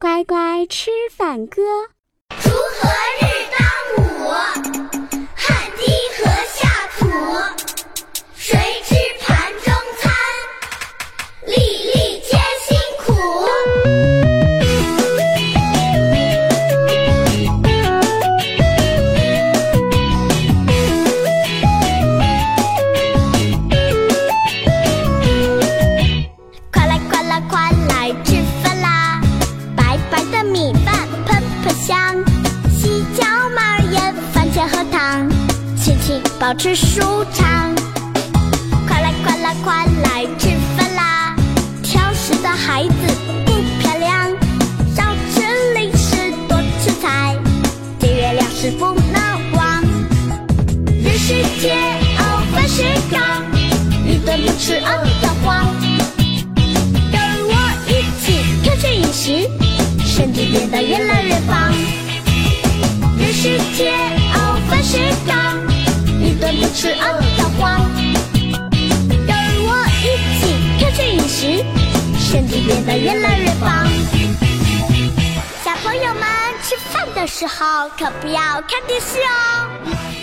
乖乖吃饭歌。喷香，细嚼麻盐番茄和糖，心情保持舒畅。快来快来快来吃饭啦！挑食的孩子不漂亮，少吃零食多吃菜，节约粮食不能忘。人世间熬饭是刚，一顿不吃饿得慌。跟我一起科学饮食，身体变得越来越棒。一顿不吃饿得慌。跟我一起调整饮食，身体变得越来越棒。小朋友们吃饭的时候可不要看电视哦。